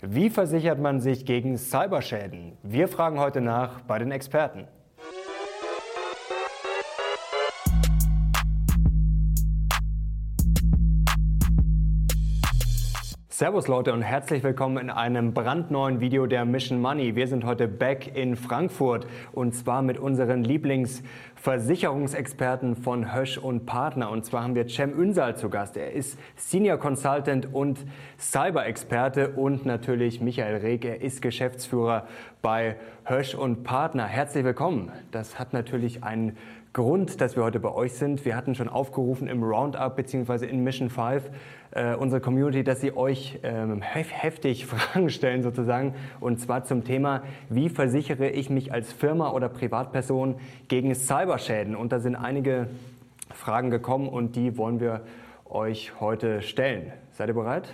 Wie versichert man sich gegen Cyberschäden? Wir fragen heute nach bei den Experten. Servus Leute und herzlich willkommen in einem brandneuen Video der Mission Money. Wir sind heute back in Frankfurt und zwar mit unseren Lieblingsversicherungsexperten von Hösch und Partner. Und zwar haben wir Cem Ünsal zu Gast. Er ist Senior Consultant und Cyber-Experte und natürlich Michael Reg. Er ist Geschäftsführer bei Hösch und Partner. Herzlich willkommen. Das hat natürlich einen Grund, dass wir heute bei euch sind. Wir hatten schon aufgerufen im Roundup bzw. in Mission 5 äh, unsere Community, dass sie euch ähm, heftig Fragen stellen sozusagen und zwar zum Thema, wie versichere ich mich als Firma oder Privatperson gegen Cyberschäden? Und da sind einige Fragen gekommen und die wollen wir euch heute stellen. Seid ihr bereit?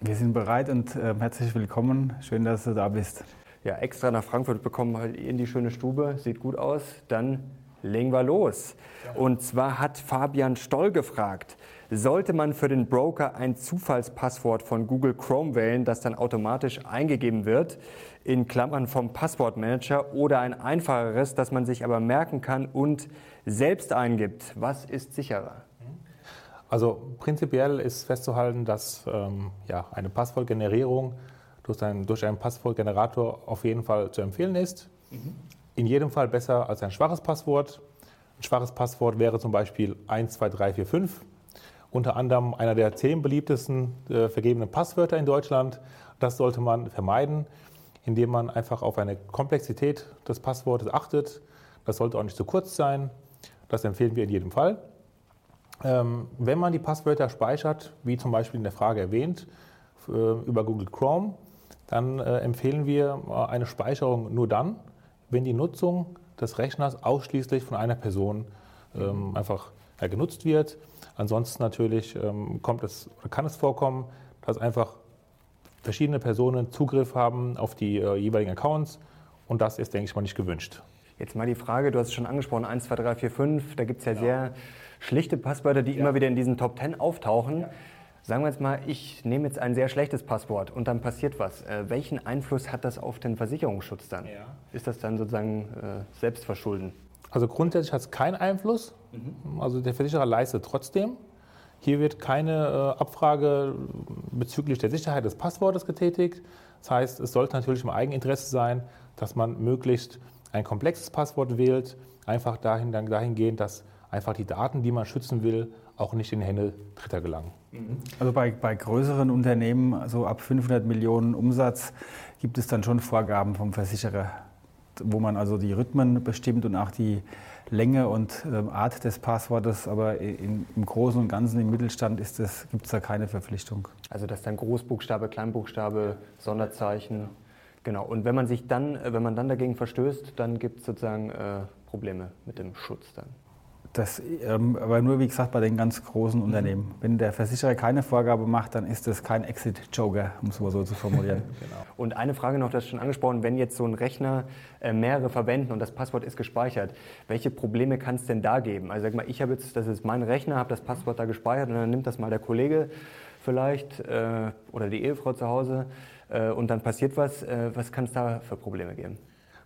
Wir sind bereit und äh, herzlich willkommen. Schön, dass du da bist. Ja, extra nach Frankfurt bekommen halt in die schöne Stube. Sieht gut aus. Dann legen wir los. Und zwar hat Fabian Stoll gefragt, sollte man für den Broker ein Zufallspasswort von Google Chrome wählen, das dann automatisch eingegeben wird, in Klammern vom Passwortmanager, oder ein einfacheres, das man sich aber merken kann und selbst eingibt? Was ist sicherer? Also prinzipiell ist festzuhalten, dass ähm, ja, eine Passwortgenerierung durch, ein, durch einen Passwortgenerator auf jeden Fall zu empfehlen ist. Mhm in jedem Fall besser als ein schwaches Passwort. Ein schwaches Passwort wäre zum Beispiel 12345, unter anderem einer der zehn beliebtesten äh, vergebenen Passwörter in Deutschland. Das sollte man vermeiden, indem man einfach auf eine Komplexität des Passwortes achtet. Das sollte auch nicht zu kurz sein. Das empfehlen wir in jedem Fall. Ähm, wenn man die Passwörter speichert, wie zum Beispiel in der Frage erwähnt, äh, über Google Chrome, dann äh, empfehlen wir äh, eine Speicherung nur dann, wenn die Nutzung des Rechners ausschließlich von einer Person ähm, einfach ja, genutzt wird. Ansonsten natürlich ähm, kommt es, kann es vorkommen, dass einfach verschiedene Personen Zugriff haben auf die äh, jeweiligen Accounts und das ist, denke ich mal, nicht gewünscht. Jetzt mal die Frage, du hast es schon angesprochen, 1, 2, 3, 4, 5, da gibt es ja, ja, sehr schlichte Passwörter, die ja. immer wieder in diesen Top 10 auftauchen. Sagen wir jetzt mal, ich nehme jetzt ein sehr schlechtes Passwort und dann passiert was. Äh, welchen Einfluss hat das auf den Versicherungsschutz dann? Ja. Ist das dann sozusagen äh, Selbstverschulden? Also grundsätzlich hat es keinen Einfluss. Mhm. Also der Versicherer leistet trotzdem. Hier wird keine äh, Abfrage bezüglich der Sicherheit des Passwortes getätigt. Das heißt, es sollte natürlich im Eigeninteresse sein, dass man möglichst ein komplexes Passwort wählt, einfach dahin, dann dahingehend, dass einfach die Daten, die man schützen will, auch nicht in Hände Dritter gelangen. Mhm. Also bei, bei größeren Unternehmen, also ab 500 Millionen Umsatz, gibt es dann schon Vorgaben vom Versicherer, wo man also die Rhythmen bestimmt und auch die Länge und äh, Art des Passwortes. Aber in, im Großen und Ganzen im Mittelstand gibt es da keine Verpflichtung. Also dass dann Großbuchstabe, Kleinbuchstabe, Sonderzeichen. Genau. Und wenn man sich dann, äh, wenn man dann dagegen verstößt, dann gibt es sozusagen äh, Probleme mit dem Schutz dann. Das, ähm, aber nur wie gesagt bei den ganz großen mhm. Unternehmen. Wenn der Versicherer keine Vorgabe macht, dann ist das kein Exit-Joker, um es mal so zu formulieren. genau. Und eine Frage noch, das ist schon angesprochen, wenn jetzt so ein Rechner äh, mehrere verwenden und das Passwort ist gespeichert, welche Probleme kann es denn da geben? Also sag mal, ich habe jetzt, das ist mein Rechner, habe das Passwort da gespeichert und dann nimmt das mal der Kollege vielleicht äh, oder die Ehefrau zu Hause äh, und dann passiert was. Äh, was kann es da für Probleme geben?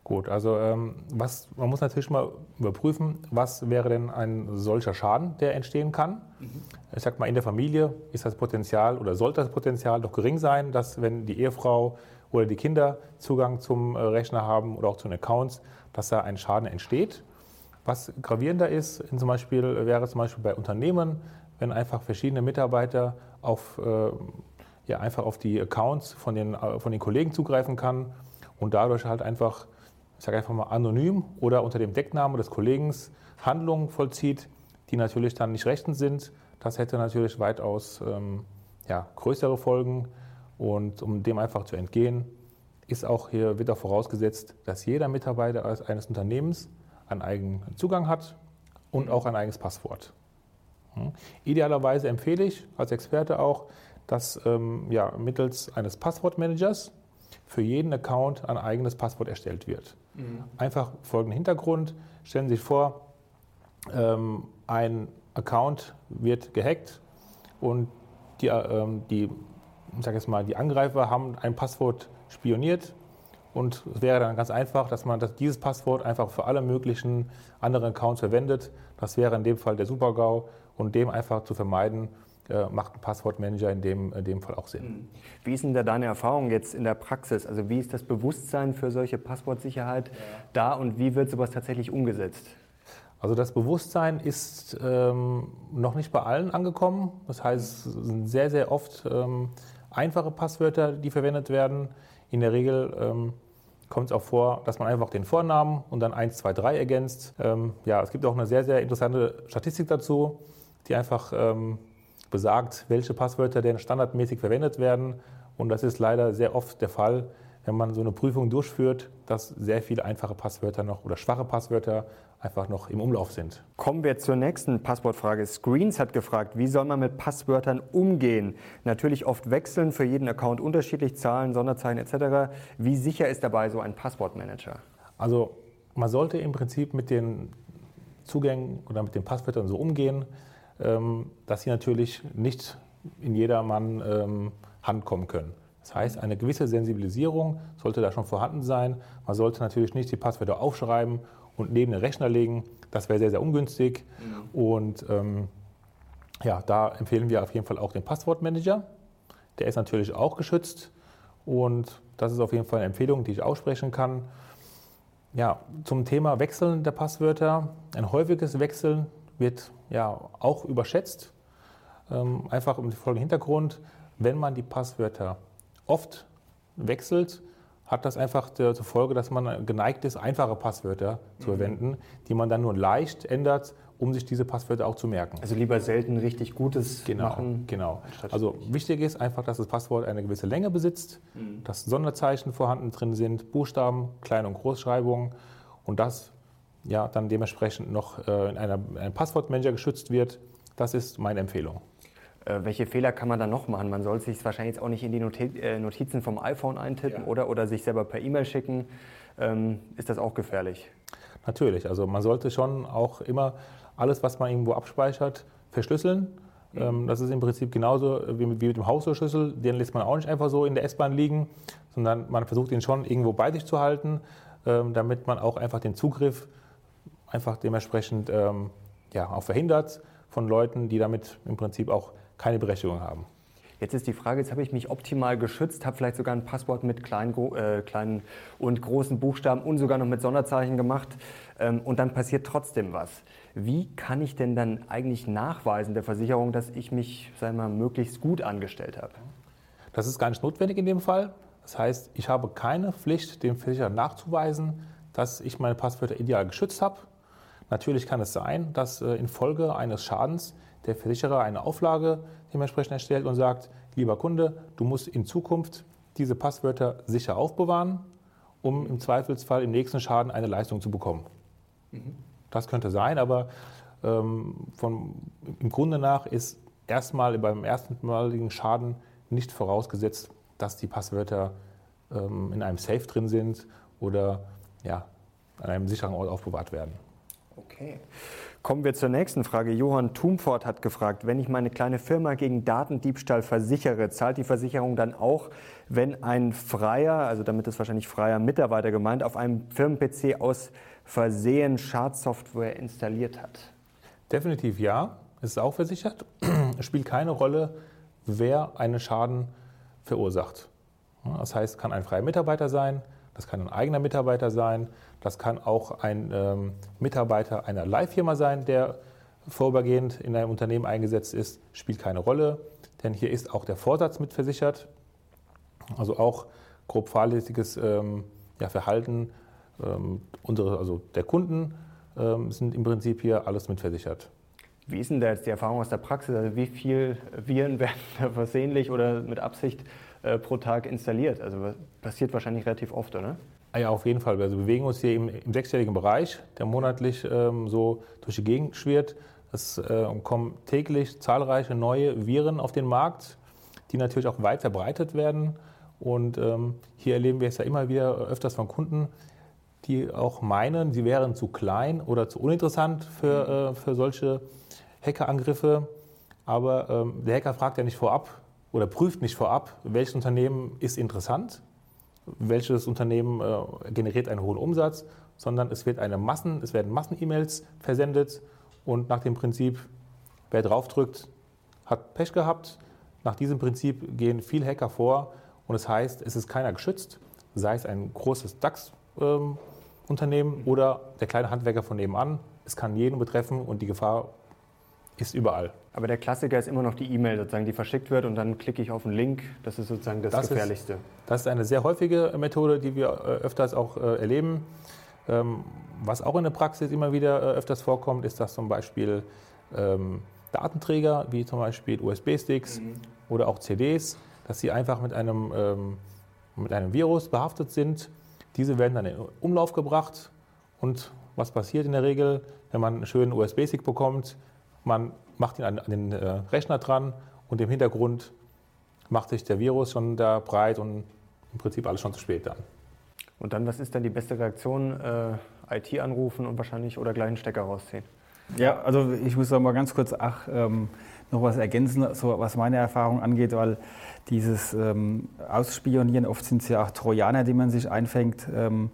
Gut, also ähm, was, man muss natürlich mal überprüfen, was wäre denn ein solcher Schaden, der entstehen kann. Mhm. Ich sag mal, in der Familie ist das Potenzial oder sollte das Potenzial doch gering sein, dass wenn die Ehefrau oder die Kinder Zugang zum äh, Rechner haben oder auch zu den Accounts, dass da ein Schaden entsteht. Was gravierender ist, zum Beispiel, wäre zum Beispiel bei Unternehmen, wenn einfach verschiedene Mitarbeiter auf, äh, ja, einfach auf die Accounts von den, äh, von den Kollegen zugreifen kann und dadurch halt einfach ich sage einfach mal anonym oder unter dem Decknamen des Kollegen Handlungen vollzieht, die natürlich dann nicht rechtens sind. Das hätte natürlich weitaus ähm, ja, größere Folgen. Und um dem einfach zu entgehen, ist auch hier wieder vorausgesetzt, dass jeder Mitarbeiter eines Unternehmens einen eigenen Zugang hat und auch ein eigenes Passwort. Hm. Idealerweise empfehle ich als Experte auch, dass ähm, ja, mittels eines Passwortmanagers für jeden Account ein eigenes Passwort erstellt wird. Mhm. Einfach folgenden Hintergrund. Stellen Sie sich vor, ähm, ein Account wird gehackt und die, ähm, die ich sage jetzt mal, die Angreifer haben ein Passwort spioniert und es wäre dann ganz einfach, dass man das, dieses Passwort einfach für alle möglichen anderen Accounts verwendet. Das wäre in dem Fall der Super-GAU und dem einfach zu vermeiden, äh, macht ein Passwortmanager in dem, in dem Fall auch Sinn. Mhm. Wie ist denn da deine Erfahrung jetzt in der Praxis? Also wie ist das Bewusstsein für solche Passwortsicherheit ja. da und wie wird sowas tatsächlich umgesetzt? Also das Bewusstsein ist ähm, noch nicht bei allen angekommen. Das heißt, es sind sehr, sehr oft ähm, einfache Passwörter, die verwendet werden. In der Regel ähm, kommt es auch vor, dass man einfach den Vornamen und dann 1, 2, 3 ergänzt. Ähm, ja, es gibt auch eine sehr, sehr interessante Statistik dazu, die einfach ähm, besagt, welche Passwörter denn standardmäßig verwendet werden. Und das ist leider sehr oft der Fall, wenn man so eine Prüfung durchführt, dass sehr viele einfache Passwörter noch oder schwache Passwörter einfach noch im Umlauf sind. Kommen wir zur nächsten Passwortfrage. Screens hat gefragt, wie soll man mit Passwörtern umgehen? Natürlich oft wechseln, für jeden Account unterschiedlich, Zahlen, Sonderzeichen etc. Wie sicher ist dabei so ein Passwortmanager? Also man sollte im Prinzip mit den Zugängen oder mit den Passwörtern so umgehen, dass sie natürlich nicht in jedermann ähm, Hand kommen können. Das heißt, eine gewisse Sensibilisierung sollte da schon vorhanden sein. Man sollte natürlich nicht die Passwörter aufschreiben und neben den Rechner legen. Das wäre sehr, sehr ungünstig. Mhm. Und ähm, ja, da empfehlen wir auf jeden Fall auch den Passwortmanager. Der ist natürlich auch geschützt und das ist auf jeden Fall eine Empfehlung, die ich aussprechen kann. Ja, zum Thema Wechseln der Passwörter. Ein häufiges Wechseln wird ja auch überschätzt. Ähm, einfach um den folgenden Hintergrund. Wenn man die Passwörter oft wechselt, hat das einfach zur Folge, dass man geneigt ist, einfache Passwörter zu mhm. verwenden, die man dann nur leicht ändert, um sich diese Passwörter auch zu merken. Also lieber selten richtig Gutes genau, machen. Genau. Also wichtig ist einfach, dass das Passwort eine gewisse Länge besitzt, mhm. dass Sonderzeichen vorhanden drin sind, Buchstaben, Klein- und Großschreibungen und das ja dann dementsprechend noch äh, in einer, einem Passwortmanager geschützt wird. Das ist meine Empfehlung. Äh, welche Fehler kann man dann noch machen? Man soll sich wahrscheinlich jetzt auch nicht in die äh, Notizen vom iPhone eintippen ja. oder, oder sich selber per E-Mail schicken. Ähm, ist das auch gefährlich? Natürlich. Also man sollte schon auch immer alles, was man irgendwo abspeichert, verschlüsseln. Mhm. Ähm, das ist im Prinzip genauso wie, wie mit dem Hausschlüssel. Den lässt man auch nicht einfach so in der S-Bahn liegen, sondern man versucht ihn schon irgendwo bei sich zu halten, ähm, damit man auch einfach den Zugriff einfach dementsprechend ähm, ja, auch verhindert von Leuten, die damit im Prinzip auch keine Berechtigung haben. Jetzt ist die Frage, jetzt habe ich mich optimal geschützt, habe vielleicht sogar ein Passwort mit kleinen, äh, kleinen und großen Buchstaben und sogar noch mit Sonderzeichen gemacht ähm, und dann passiert trotzdem was. Wie kann ich denn dann eigentlich nachweisen der Versicherung, dass ich mich sagen wir mal, möglichst gut angestellt habe? Das ist gar nicht notwendig in dem Fall. Das heißt, ich habe keine Pflicht, dem Versicherer nachzuweisen, dass ich meine Passwörter ideal geschützt habe. Natürlich kann es sein, dass äh, infolge eines Schadens der Versicherer eine Auflage dementsprechend erstellt und sagt, lieber Kunde, du musst in Zukunft diese Passwörter sicher aufbewahren, um im Zweifelsfall im nächsten Schaden eine Leistung zu bekommen. Mhm. Das könnte sein, aber ähm, von, im Grunde nach ist erstmal beim erstmaligen Schaden nicht vorausgesetzt, dass die Passwörter ähm, in einem Safe drin sind oder ja, an einem sicheren Ort aufbewahrt werden. Okay. Kommen wir zur nächsten Frage. Johann Tumfort hat gefragt, wenn ich meine kleine Firma gegen Datendiebstahl versichere, zahlt die Versicherung dann auch, wenn ein freier, also damit ist wahrscheinlich freier Mitarbeiter gemeint, auf einem Firmen-PC aus Versehen Schadsoftware installiert hat? Definitiv ja. Es ist auch versichert. Es spielt keine Rolle, wer einen Schaden verursacht. Das heißt, kann ein freier Mitarbeiter sein, das kann ein eigener Mitarbeiter sein, das kann auch ein ähm, Mitarbeiter einer Leihfirma sein, der vorübergehend in einem Unternehmen eingesetzt ist, spielt keine Rolle, denn hier ist auch der Vorsatz mitversichert, also auch grob fahrlässiges ähm, ja, Verhalten ähm, unsere, also der Kunden ähm, sind im Prinzip hier alles mitversichert. Wie ist denn da jetzt die Erfahrung aus der Praxis? Also wie viele Viren werden da versehentlich oder mit Absicht äh, pro Tag installiert? Also passiert wahrscheinlich relativ oft, oder? Ah ja, auf jeden Fall. Also wir bewegen uns hier im, im sechsstelligen Bereich, der monatlich ähm, so durch die Gegend schwirrt. Es äh, kommen täglich zahlreiche neue Viren auf den Markt, die natürlich auch weit verbreitet werden. Und ähm, hier erleben wir es ja immer wieder öfters von Kunden, die auch meinen, sie wären zu klein oder zu uninteressant für, äh, für solche Hackerangriffe. Aber ähm, der Hacker fragt ja nicht vorab, oder prüft nicht vorab, welches Unternehmen ist interessant, welches Unternehmen äh, generiert einen hohen Umsatz, sondern es, wird eine Massen, es werden Massen-E-Mails versendet und nach dem Prinzip, wer draufdrückt, hat Pech gehabt. Nach diesem Prinzip gehen viele Hacker vor und es das heißt, es ist keiner geschützt, sei es ein großes DAX-Unternehmen ähm, oder der kleine Handwerker von nebenan. Es kann jeden betreffen und die Gefahr ist überall. Aber der Klassiker ist immer noch die E-Mail, sozusagen, die verschickt wird und dann klicke ich auf einen Link. Das ist sozusagen das, das Gefährlichste. Ist, das ist eine sehr häufige Methode, die wir äh, öfters auch äh, erleben. Ähm, was auch in der Praxis immer wieder äh, öfters vorkommt, ist, dass zum Beispiel ähm, Datenträger wie zum Beispiel USB-Sticks mhm. oder auch CDs, dass sie einfach mit einem, ähm, mit einem Virus behaftet sind. Diese werden dann in Umlauf gebracht und was passiert in der Regel, wenn man einen schönen USB-Stick bekommt? Man macht ihn an, an den äh, Rechner dran und im Hintergrund macht sich der Virus schon da breit und im Prinzip alles schon zu spät dann. Und dann, was ist dann die beste Reaktion? Äh, IT anrufen und wahrscheinlich oder gleich einen Stecker rausziehen? Ja, also ich muss noch mal ganz kurz ach, ähm, noch was ergänzen, so was meine Erfahrung angeht, weil dieses ähm, Ausspionieren, oft sind es ja auch Trojaner, die man sich einfängt. Ähm,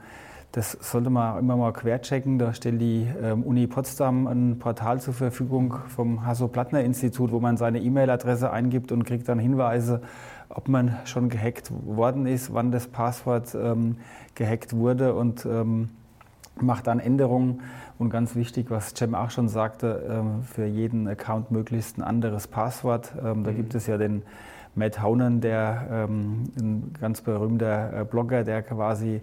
das sollte man immer mal querchecken. Da stellt die ähm, Uni Potsdam ein Portal zur Verfügung vom Hasso-Plattner-Institut, wo man seine E-Mail-Adresse eingibt und kriegt dann Hinweise, ob man schon gehackt worden ist, wann das Passwort ähm, gehackt wurde und ähm, macht dann Änderungen. Und ganz wichtig, was Cem auch schon sagte, ähm, für jeden Account möglichst ein anderes Passwort. Ähm, da mhm. gibt es ja den Matt Haunen, der ähm, ein ganz berühmter äh, Blogger, der quasi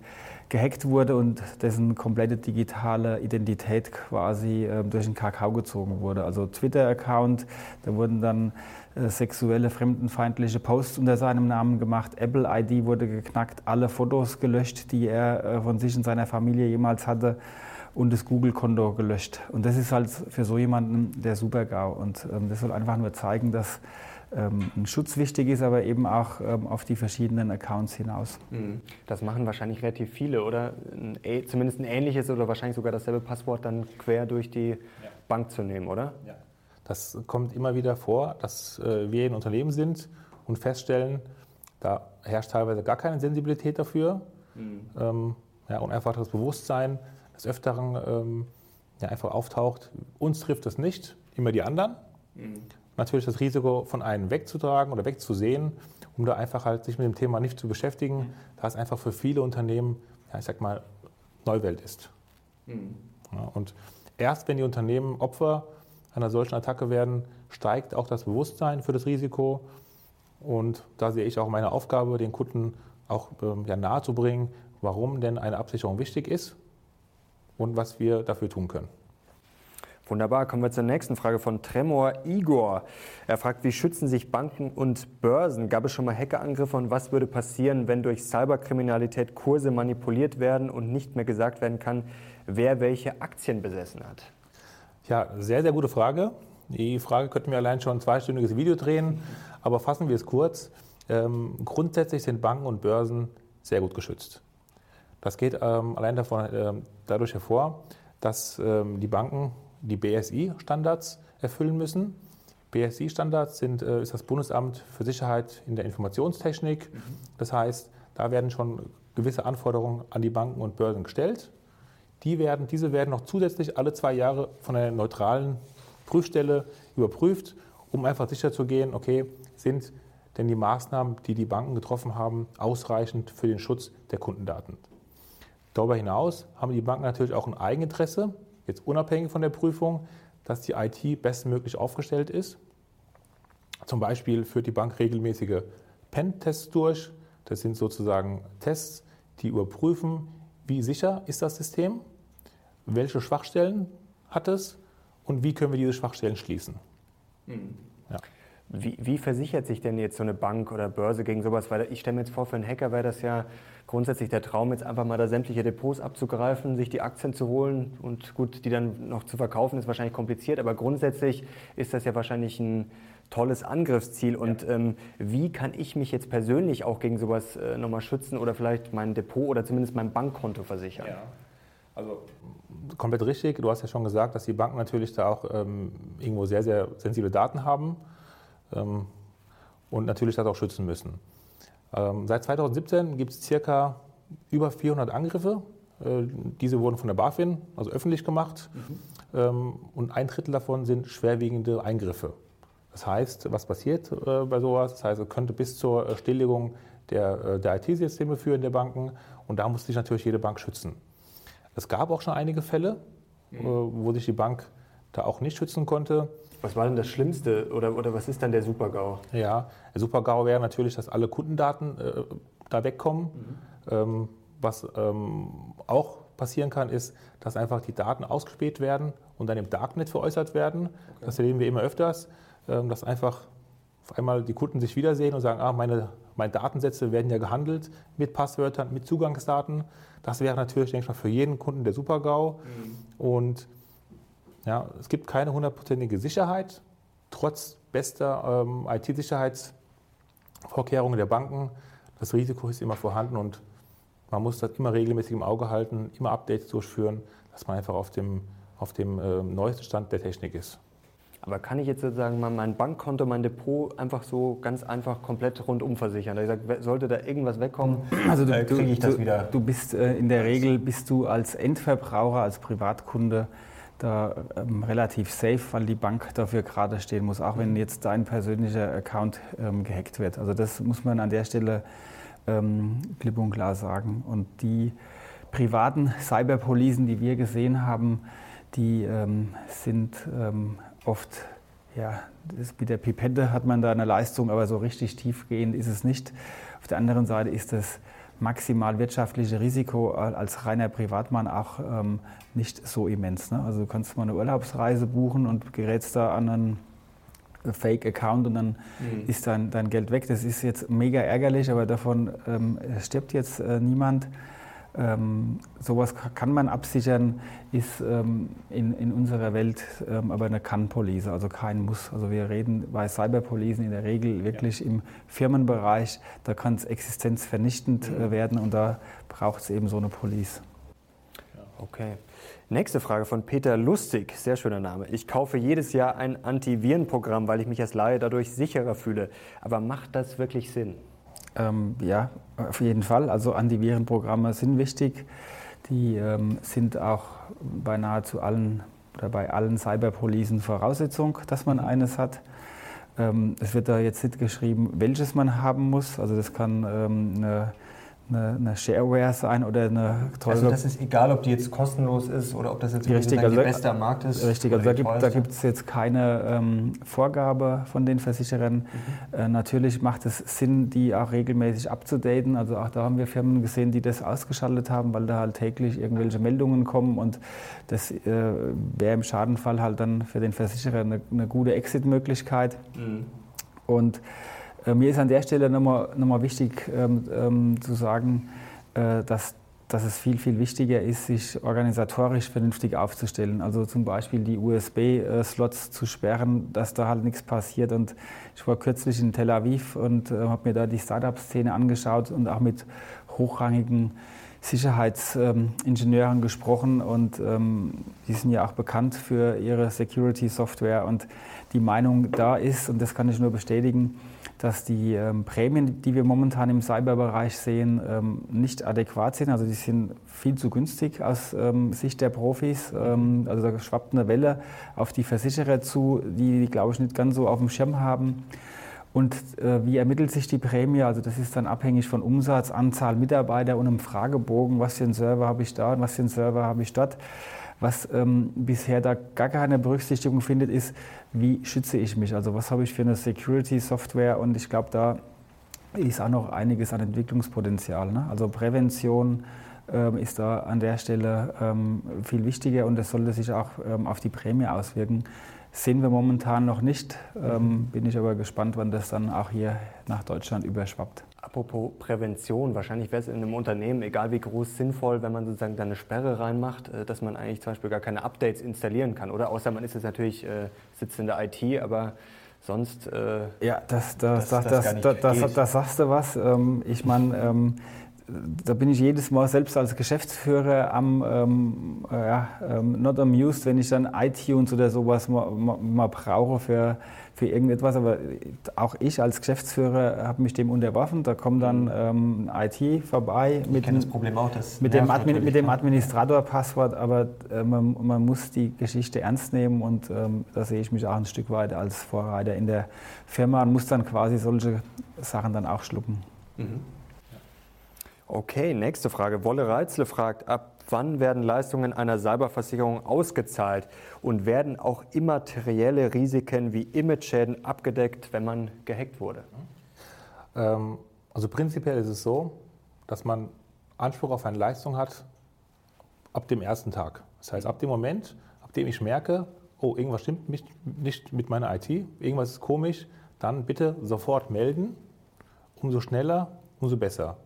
gehackt wurde und dessen komplette digitale Identität quasi äh, durch den Kakao gezogen wurde. Also Twitter-Account, da wurden dann äh, sexuelle, fremdenfeindliche Posts unter seinem Namen gemacht. Apple-ID wurde geknackt, alle Fotos gelöscht, die er äh, von sich und seiner Familie jemals hatte und das Google-Konto gelöscht. Und das ist halt für so jemanden der Super-GAU. Und ähm, das soll einfach nur zeigen, dass ein Schutz wichtig ist, aber eben auch ähm, auf die verschiedenen Accounts hinaus. Mhm. Das machen wahrscheinlich relativ viele, oder? Ein, zumindest ein ähnliches oder wahrscheinlich sogar dasselbe Passwort dann quer durch die ja. Bank zu nehmen, oder? Ja. Das kommt immer wieder vor, dass äh, wir in Unternehmen sind und feststellen, da herrscht teilweise gar keine Sensibilität dafür mhm. ähm, ja, und einfach das Bewusstsein des Öfteren ähm, ja, einfach auftaucht, uns trifft es nicht, immer die anderen. Mhm natürlich das Risiko von einem wegzutragen oder wegzusehen, um da einfach halt sich mit dem Thema nicht zu beschäftigen, mhm. da es einfach für viele Unternehmen, ja, ich sag mal, Neuwelt ist. Mhm. Ja, und erst wenn die Unternehmen Opfer einer solchen Attacke werden, steigt auch das Bewusstsein für das Risiko. Und da sehe ich auch meine Aufgabe, den Kunden auch ähm, ja, nahezubringen, warum denn eine Absicherung wichtig ist und was wir dafür tun können. Wunderbar, kommen wir zur nächsten Frage von Tremor Igor. Er fragt, wie schützen sich Banken und Börsen? Gab es schon mal Hackerangriffe und was würde passieren, wenn durch Cyberkriminalität Kurse manipuliert werden und nicht mehr gesagt werden kann, wer welche Aktien besessen hat? Ja, sehr, sehr gute Frage. Die Frage könnten wir allein schon ein zweistündiges Video drehen, aber fassen wir es kurz. Ähm, grundsätzlich sind Banken und Börsen sehr gut geschützt. Das geht ähm, allein davon, äh, dadurch hervor, dass ähm, die Banken die BSI-Standards erfüllen müssen. BSI-Standards sind, äh, ist das Bundesamt für Sicherheit in der Informationstechnik. Mhm. Das heißt, da werden schon gewisse Anforderungen an die Banken und Börsen gestellt. Die werden, diese werden noch zusätzlich alle zwei Jahre von einer neutralen Prüfstelle überprüft, um einfach sicherzugehen, okay, sind denn die Maßnahmen, die die Banken getroffen haben, ausreichend für den Schutz der Kundendaten. Darüber hinaus haben die Banken natürlich auch ein Eigeninteresse, jetzt unabhängig von der Prüfung, dass die IT bestmöglich aufgestellt ist. Zum Beispiel führt die Bank regelmäßige Pen-Tests durch. Das sind sozusagen Tests, die überprüfen, wie sicher ist das System, welche Schwachstellen hat es und wie können wir diese Schwachstellen schließen. Mhm. Wie, wie, versichert sich denn jetzt so eine Bank oder Börse gegen sowas? Weil ich stelle mir jetzt vor, für einen Hacker wäre das ja grundsätzlich der Traum, jetzt einfach mal da sämtliche Depots abzugreifen, sich die Aktien zu holen und gut, die dann noch zu verkaufen, ist wahrscheinlich kompliziert, aber grundsätzlich ist das ja wahrscheinlich ein tolles Angriffsziel. Und ja. ähm, wie kann ich mich jetzt persönlich auch gegen sowas äh, nochmal schützen oder vielleicht mein Depot oder zumindest mein Bankkonto versichern? Ja. Also komplett richtig. Du hast ja schon gesagt, dass die Banken natürlich da auch ähm, irgendwo sehr, sehr sensible Daten haben. Ähm, und natürlich das auch schützen müssen. Ähm, seit 2017 gibt es circa über 400 Angriffe. Äh, diese wurden von der BaFin, also öffentlich gemacht. Mhm. Ähm, und ein Drittel davon sind schwerwiegende Eingriffe. Das heißt, was passiert äh, bei sowas? Das heißt, es könnte bis zur Stilllegung der, äh, der IT-Systeme führen der Banken. Und da muss sich natürlich jede Bank schützen. Es gab auch schon einige Fälle, mhm. Äh, wo sich die Bank da auch nicht schützen konnte. Was war denn das Schlimmste oder, oder was ist dann der Super-GAU? Ja, der Super-GAU wäre natürlich, dass alle Kundendaten äh, da wegkommen. Mhm. Ähm, was ähm, auch passieren kann, ist, dass einfach die Daten ausgespäht werden und dann im Darknet veräußert werden. Okay. Das erleben wir immer öfters, ähm, dass einfach auf einmal die Kunden sich wiedersehen und sagen, ah, meine, meine Datensätze werden ja gehandelt mit Passwörtern, mit Zugangsdaten. Das wäre natürlich, denke ich mal, für jeden Kunden der Super-GAU. Mhm. Und ja, es gibt keine hundertprozentige Sicherheit, trotz bester ähm, IT-Sicherheitsvorkehrungen der Banken. Das Risiko ist immer vorhanden und man muss das immer regelmäßig im Auge halten, immer Updates durchführen, dass man einfach auf dem, auf dem äh, neuesten Stand der Technik ist. Aber kann ich jetzt sozusagen mal mein Bankkonto, mein Depot einfach so ganz einfach komplett rundum versichern? Da ich sage, sollte da irgendwas wegkommen, also du, äh, kriege ich das du, wieder. Du bist äh, in der Regel bist du als Endverbraucher, als Privatkunde da ähm, relativ safe, weil die Bank dafür gerade stehen muss, auch wenn mhm. jetzt dein persönlicher Account ähm, gehackt wird. Also das muss man an der Stelle ähm, klipp und klar sagen. Und die privaten Cyberpolisen, die wir gesehen haben, die ähm, sind ähm, oft, ja, mit der Pipette hat man da eine Leistung, aber so richtig tiefgehend ist es nicht. Auf der anderen Seite ist es maximal wirtschaftliche Risiko als reiner Privatmann auch ähm, nicht so immens. Ne? Also du kannst mal eine Urlaubsreise buchen und gerätst da an einen Fake-Account und dann mhm. ist dein, dein Geld weg. Das ist jetzt mega ärgerlich, aber davon ähm, stirbt jetzt äh, niemand. Ähm, sowas kann man absichern, ist ähm, in, in unserer Welt ähm, aber eine Kann-Police, also kein Muss. Also wir reden bei Cyberpolicen in der Regel wirklich ja. im Firmenbereich, da kann es existenzvernichtend äh, mhm. werden und da braucht es eben so eine Police. Okay. Nächste Frage von Peter Lustig, sehr schöner Name. Ich kaufe jedes Jahr ein Antivirenprogramm, weil ich mich als Laie dadurch sicherer fühle. Aber macht das wirklich Sinn? Ähm, ja, auf jeden Fall. Also Antivirenprogramme sind wichtig. Die ähm, sind auch bei nahezu allen oder bei allen Cyberpolicen Voraussetzung, dass man eines hat. Ähm, es wird da jetzt nicht geschrieben, welches man haben muss. Also das kann ähm, eine eine, eine Shareware sein oder eine teure. Also das ist egal, ob die jetzt kostenlos ist oder ob das jetzt richtig, also, die beste am Markt ist. Richtig, also da gibt es jetzt keine ähm, Vorgabe von den Versicherern. Mhm. Äh, natürlich macht es Sinn, die auch regelmäßig abzudaten. Also auch da haben wir Firmen gesehen, die das ausgeschaltet haben, weil da halt täglich irgendwelche Meldungen kommen und das äh, wäre im Schadenfall halt dann für den Versicherer eine, eine gute Exit-Möglichkeit. Mhm. Und mir ist an der Stelle nochmal, nochmal wichtig ähm, ähm, zu sagen, äh, dass, dass es viel, viel wichtiger ist, sich organisatorisch vernünftig aufzustellen. Also zum Beispiel die USB-Slots zu sperren, dass da halt nichts passiert. Und ich war kürzlich in Tel Aviv und äh, habe mir da die Startup-Szene angeschaut und auch mit hochrangigen Sicherheitsingenieuren ähm, gesprochen und ähm, die sind ja auch bekannt für ihre Security-Software und die Meinung da ist, und das kann ich nur bestätigen, dass die ähm, Prämien, die wir momentan im Cyberbereich sehen, ähm, nicht adäquat sind. Also die sind viel zu günstig aus ähm, Sicht der Profis. Ähm, also da schwappt eine Welle auf die Versicherer zu, die, glaube ich, nicht ganz so auf dem Schirm haben. Und äh, wie ermittelt sich die Prämie? Also das ist dann abhängig von Umsatz, Anzahl Mitarbeiter und einem Fragebogen, was für einen Server habe ich da und was für einen Server habe ich dort. Was ähm, bisher da gar keine Berücksichtigung findet, ist, wie schütze ich mich? Also was habe ich für eine Security-Software? Und ich glaube, da ist auch noch einiges an Entwicklungspotenzial. Ne? Also Prävention ähm, ist da an der Stelle ähm, viel wichtiger und das sollte sich auch ähm, auf die Prämie auswirken. Sehen wir momentan noch nicht, ähm, bin ich aber gespannt, wann das dann auch hier nach Deutschland überschwappt. Apropos Prävention, wahrscheinlich wäre es in einem Unternehmen, egal wie groß, sinnvoll, wenn man sozusagen da eine Sperre reinmacht, äh, dass man eigentlich zum Beispiel gar keine Updates installieren kann. Oder außer man ist jetzt natürlich, äh, sitzt in der IT, aber sonst. Äh, ja, das, das, das, das, das, sagst du was. Ähm, ich meine, ähm, da bin ich jedes Mal selbst als Geschäftsführer am ähm, ja, ähm, not amused, wenn ich dann iTunes oder sowas mal, mal, mal brauche für, für irgendetwas. Aber auch ich als Geschäftsführer habe mich dem unterworfen. Da kommt dann mhm. ähm, IT vorbei mit, das Problem auch, das mit, dem, Admin, mit dem Administrator-Passwort. Aber äh, man, man, muss die Geschichte ernst nehmen und ähm, da sehe ich mich auch ein Stück weit als Vorreiter in der Firma und muss dann quasi solche Sachen dann auch schlucken. Mhm. Okay, nächste Frage. Wolle Reitzle fragt, ab wann werden Leistungen einer Cyberversicherung ausgezahlt und werden auch immaterielle Risiken wie Image-Schäden abgedeckt, wenn man gehackt wurde? Ähm, also prinzipiell ist es so, dass man Anspruch auf eine Leistung hat ab dem ersten Tag. Das heißt, ab dem Moment, ab dem ich merke, oh, irgendwas stimmt nicht mit meiner IT, irgendwas ist komisch, dann bitte sofort melden. Umso schneller, umso besser.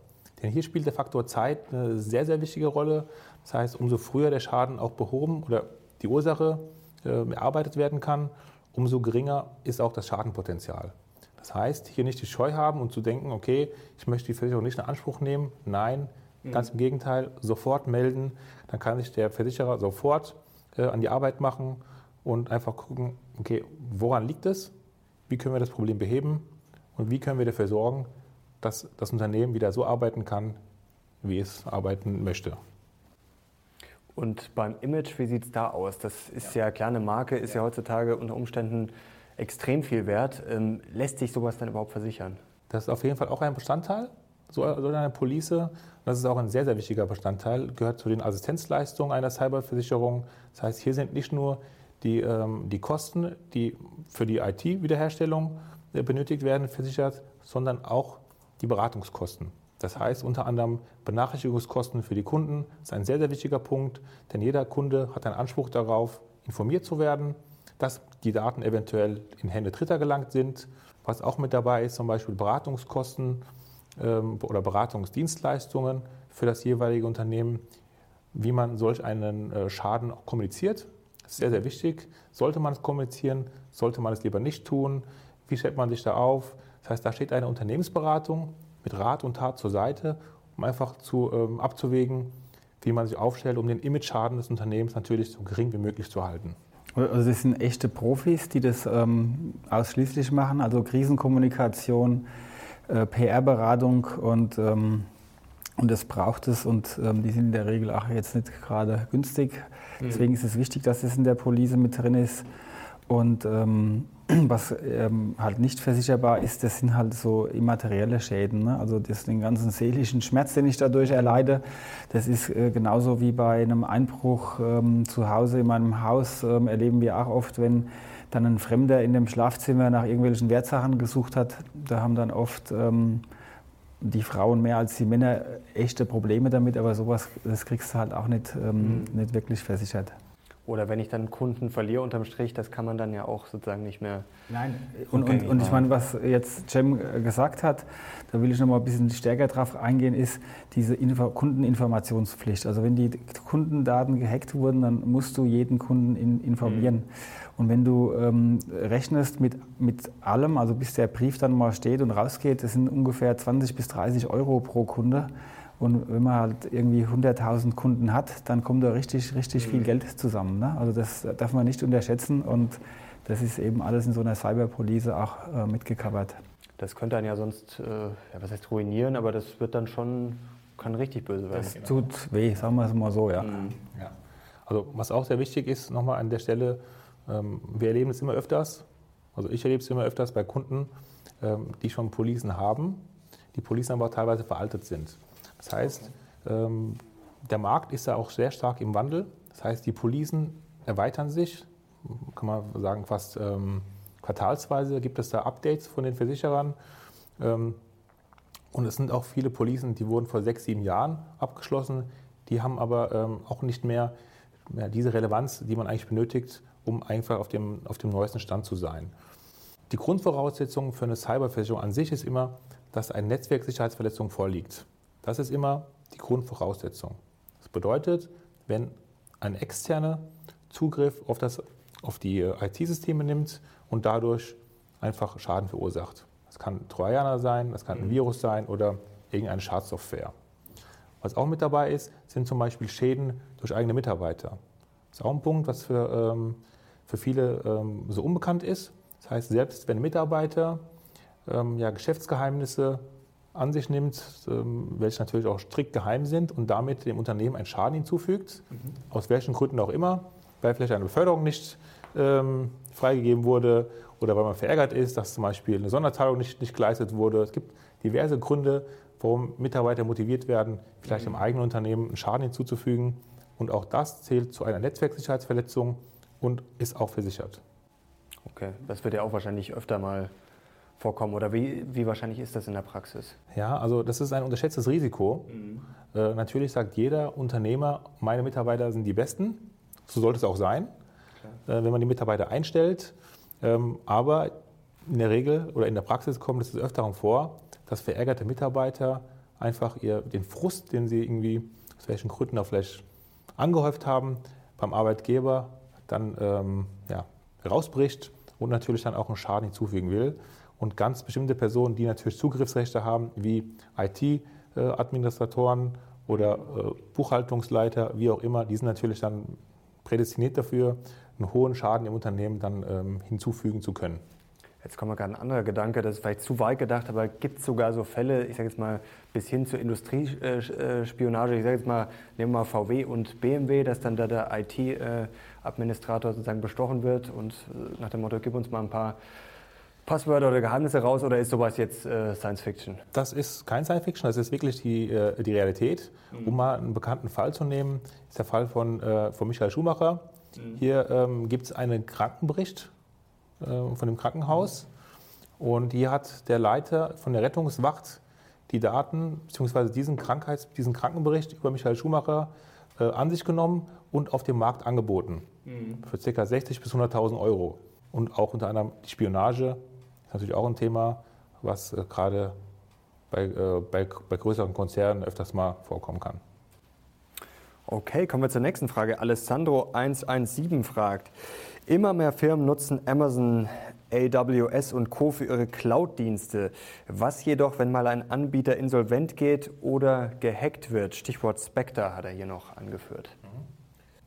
Denn hier spielt der Faktor Zeit eine sehr, sehr wichtige Rolle. Das heißt, umso früher der Schaden auch behoben oder die Ursache äh, bearbeitet werden kann, umso geringer ist auch das Schadenpotenzial. Das heißt, hier nicht die Scheu haben und zu denken, okay, ich möchte die Versicherung nicht in Anspruch nehmen. Nein, mhm. ganz im Gegenteil, sofort melden. Dann kann sich der Versicherer sofort äh, an die Arbeit machen und einfach gucken, okay, woran liegt es? Wie können wir das Problem beheben? Und wie können wir dafür sorgen, dass das Unternehmen wieder so arbeiten kann, wie es arbeiten möchte. Und beim Image, wie sieht es da aus? Das ist ja, ja klar, eine Marke ist ja. ja heutzutage unter Umständen extrem viel wert. Ähm, lässt sich sowas dann überhaupt versichern? Das ist auf jeden Fall auch ein Bestandteil so, so einer Police. Das ist auch ein sehr, sehr wichtiger Bestandteil, gehört zu den Assistenzleistungen einer Cyberversicherung. Das heißt, hier sind nicht nur die, ähm, die Kosten, die für die IT-Wiederherstellung äh, benötigt werden, versichert, sondern auch die Beratungskosten. Das heißt unter anderem Benachrichtigungskosten für die Kunden ist ein sehr, sehr wichtiger Punkt, denn jeder Kunde hat einen Anspruch darauf, informiert zu werden, dass die Daten eventuell in Hände Dritter gelangt sind. Was auch mit dabei ist, zum Beispiel Beratungskosten ähm, oder Beratungsdienstleistungen für das jeweilige Unternehmen, wie man solch einen äh, Schaden auch kommuniziert. Das ist sehr, sehr wichtig. Sollte man es kommunizieren, sollte man es lieber nicht tun? Wie stellt man sich da auf? Das heißt, da steht eine Unternehmensberatung mit Rat und Tat zur Seite, um einfach zu, ähm, abzuwägen, wie man sich aufstellt, um den Image-Schaden des Unternehmens natürlich so gering wie möglich zu halten. Also das sind echte Profis, die das ähm, ausschließlich machen, also Krisenkommunikation, äh, PR-Beratung und, ähm, und das braucht es und ähm, die sind in der Regel auch jetzt nicht gerade günstig. Mhm. Deswegen ist es wichtig, dass es in der Police mit drin ist. Und ähm, was ähm, halt nicht versicherbar ist, das sind halt so immaterielle Schäden. Ne? Also das, den ganzen seelischen Schmerz, den ich dadurch erleide, das ist äh, genauso wie bei einem Einbruch ähm, zu Hause in meinem Haus, ähm, erleben wir auch oft, wenn dann ein Fremder in dem Schlafzimmer nach irgendwelchen Wertsachen gesucht hat. Da haben dann oft ähm, die Frauen mehr als die Männer echte Probleme damit, aber sowas, das kriegst du halt auch nicht, ähm, mhm. nicht wirklich versichert. Oder wenn ich dann Kunden verliere unterm Strich, das kann man dann ja auch sozusagen nicht mehr. Nein, und, und, und ich meine, was jetzt Cem gesagt hat, da will ich noch mal ein bisschen stärker drauf eingehen, ist diese Info Kundeninformationspflicht. Also wenn die Kundendaten gehackt wurden, dann musst du jeden Kunden in, informieren. Mhm. Und wenn du ähm, rechnest mit, mit allem, also bis der Brief dann mal steht und rausgeht, das sind ungefähr 20 bis 30 Euro pro Kunde. Und wenn man halt irgendwie 100.000 Kunden hat, dann kommt da richtig, richtig viel mhm. Geld zusammen. Ne? Also das darf man nicht unterschätzen und das ist eben alles in so einer Cyberpolice auch äh, mitgecovert. Das könnte einen ja sonst, äh, ja, was heißt ruinieren, aber das wird dann schon, kann richtig böse werden. Das genau. tut weh, sagen wir es mal so, ja. Mhm. ja. Also was auch sehr wichtig ist, nochmal an der Stelle, ähm, wir erleben es immer öfters, also ich erlebe es immer öfters bei Kunden, ähm, die schon Policen haben, die Policen aber teilweise veraltet sind. Das heißt, ähm, der Markt ist ja auch sehr stark im Wandel. Das heißt, die Policen erweitern sich, kann man sagen, fast ähm, quartalsweise gibt es da Updates von den Versicherern. Ähm, und es sind auch viele Policen, die wurden vor sechs, sieben Jahren abgeschlossen. Die haben aber auch nicht mehr ja, diese Relevanz, die man eigentlich benötigt, um einfach auf dem, auf dem neuesten Stand zu sein. Die Grundvoraussetzung für eine Cyberversicherung an sich ist immer, dass eine Netzwerksicherheitsverletzung vorliegt. Das ist immer die Grundvoraussetzung. Das bedeutet, wenn ein externer Zugriff auf, das, auf die äh, IT-Systeme nimmt und dadurch einfach Schaden verursacht. Das kann Trojaner sein, das kann ein mhm. Virus sein oder irgendeine Schadsoftware. Was auch mit dabei ist, sind zum Beispiel Schäden durch eigene Mitarbeiter. Das ist auch ein Punkt, was für, ähm, für viele ähm, so unbekannt ist. Das heißt, selbst wenn Mitarbeiter ähm, ja, Geschäftsgeheimnisse an sich nimmt, ähm, welche natürlich auch strikt geheim sind und damit dem Unternehmen einen Schaden hinzufügt, mhm. aus welchen Gründen auch immer, weil vielleicht eine Beförderung nicht ähm, freigegeben wurde oder weil man verärgert ist, dass zum Beispiel eine Sonderzahlung nicht, nicht geleistet wurde. Es gibt diverse Gründe, warum Mitarbeiter motiviert werden, vielleicht mhm. im eigenen Unternehmen einen Schaden hinzuzufügen. Und auch das zählt zu einer Netzwerksicherheitsverletzung und ist auch versichert. Okay, das wird ja auch wahrscheinlich öfter mal vorkommen oder wie, wie wahrscheinlich ist das in der Praxis? Ja, also das ist ein unterschätztes Risiko. Mhm. Äh, natürlich sagt jeder Unternehmer, meine Mitarbeiter sind die Besten. So sollte es auch sein, äh, wenn man die Mitarbeiter einstellt. Ähm, aber in der Regel oder in der Praxis kommt es des Öfteren vor, dass verärgerte Mitarbeiter einfach ihr, den Frust, den sie irgendwie aus welchen Gründen auch vielleicht angehäuft haben, beim Arbeitgeber dann ähm, ja, rausbricht und natürlich dann auch einen Schaden hinzufügen will. Und ganz bestimmte Personen, die natürlich Zugriffsrechte haben, wie IT-Administratoren oder äh, Buchhaltungsleiter, wie auch immer, die sind natürlich dann prädestiniert dafür, einen hohen Schaden im Unternehmen dann ähm, hinzufügen zu können. Jetzt kommt mir gerade ein anderer Gedanke, das ist vielleicht zu weit gedacht, aber gibt es sogar so Fälle, ich sage jetzt mal bis hin zur Industriespionage, ich sage jetzt mal, nehmen wir mal VW und BMW, dass dann da der IT-Administrator sozusagen bestochen wird und äh, nach dem Motto, gib uns mal ein paar Passwörter oder Geheimnisse raus oder ist sowas jetzt äh, Science Fiction? Das ist kein Science Fiction, das ist wirklich die, äh, die Realität. Mhm. Um mal einen bekannten Fall zu nehmen, ist der Fall von, äh, von Michael Schumacher. Mhm. Hier ähm, gibt es einen Krankenbericht äh, von dem Krankenhaus und hier hat der Leiter von der Rettungswacht die Daten bzw. Diesen, Krankheits-, diesen Krankenbericht über Michael Schumacher äh, an sich genommen und auf dem Markt angeboten. Mhm. Für ca. 60.000 bis 100.000 Euro. Und auch unter anderem die Spionage ist natürlich auch ein Thema, was äh, gerade bei, äh, bei, bei größeren Konzernen öfters mal vorkommen kann. Okay, kommen wir zur nächsten Frage. Alessandro 117 fragt, immer mehr Firmen nutzen Amazon, AWS und Co. für ihre Cloud-Dienste. Was jedoch, wenn mal ein Anbieter insolvent geht oder gehackt wird? Stichwort Spectre hat er hier noch angeführt.